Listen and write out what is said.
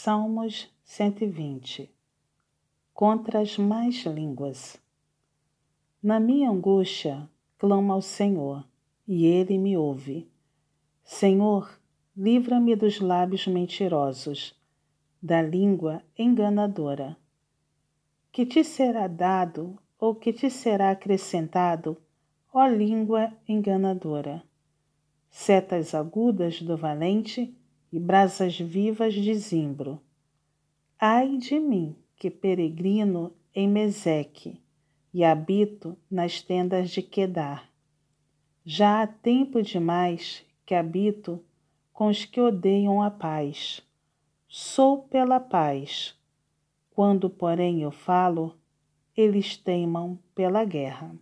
Salmos 120 Contra as más línguas. Na minha angústia, clamo ao Senhor, e Ele me ouve. Senhor, livra-me dos lábios mentirosos, da língua enganadora. Que te será dado ou que te será acrescentado, ó língua enganadora? Setas agudas do valente e brasas vivas de zimbro. Ai de mim, que peregrino em Meseque e habito nas tendas de Quedar. Já há tempo demais que habito com os que odeiam a paz. Sou pela paz. Quando, porém, eu falo, eles teimam pela guerra.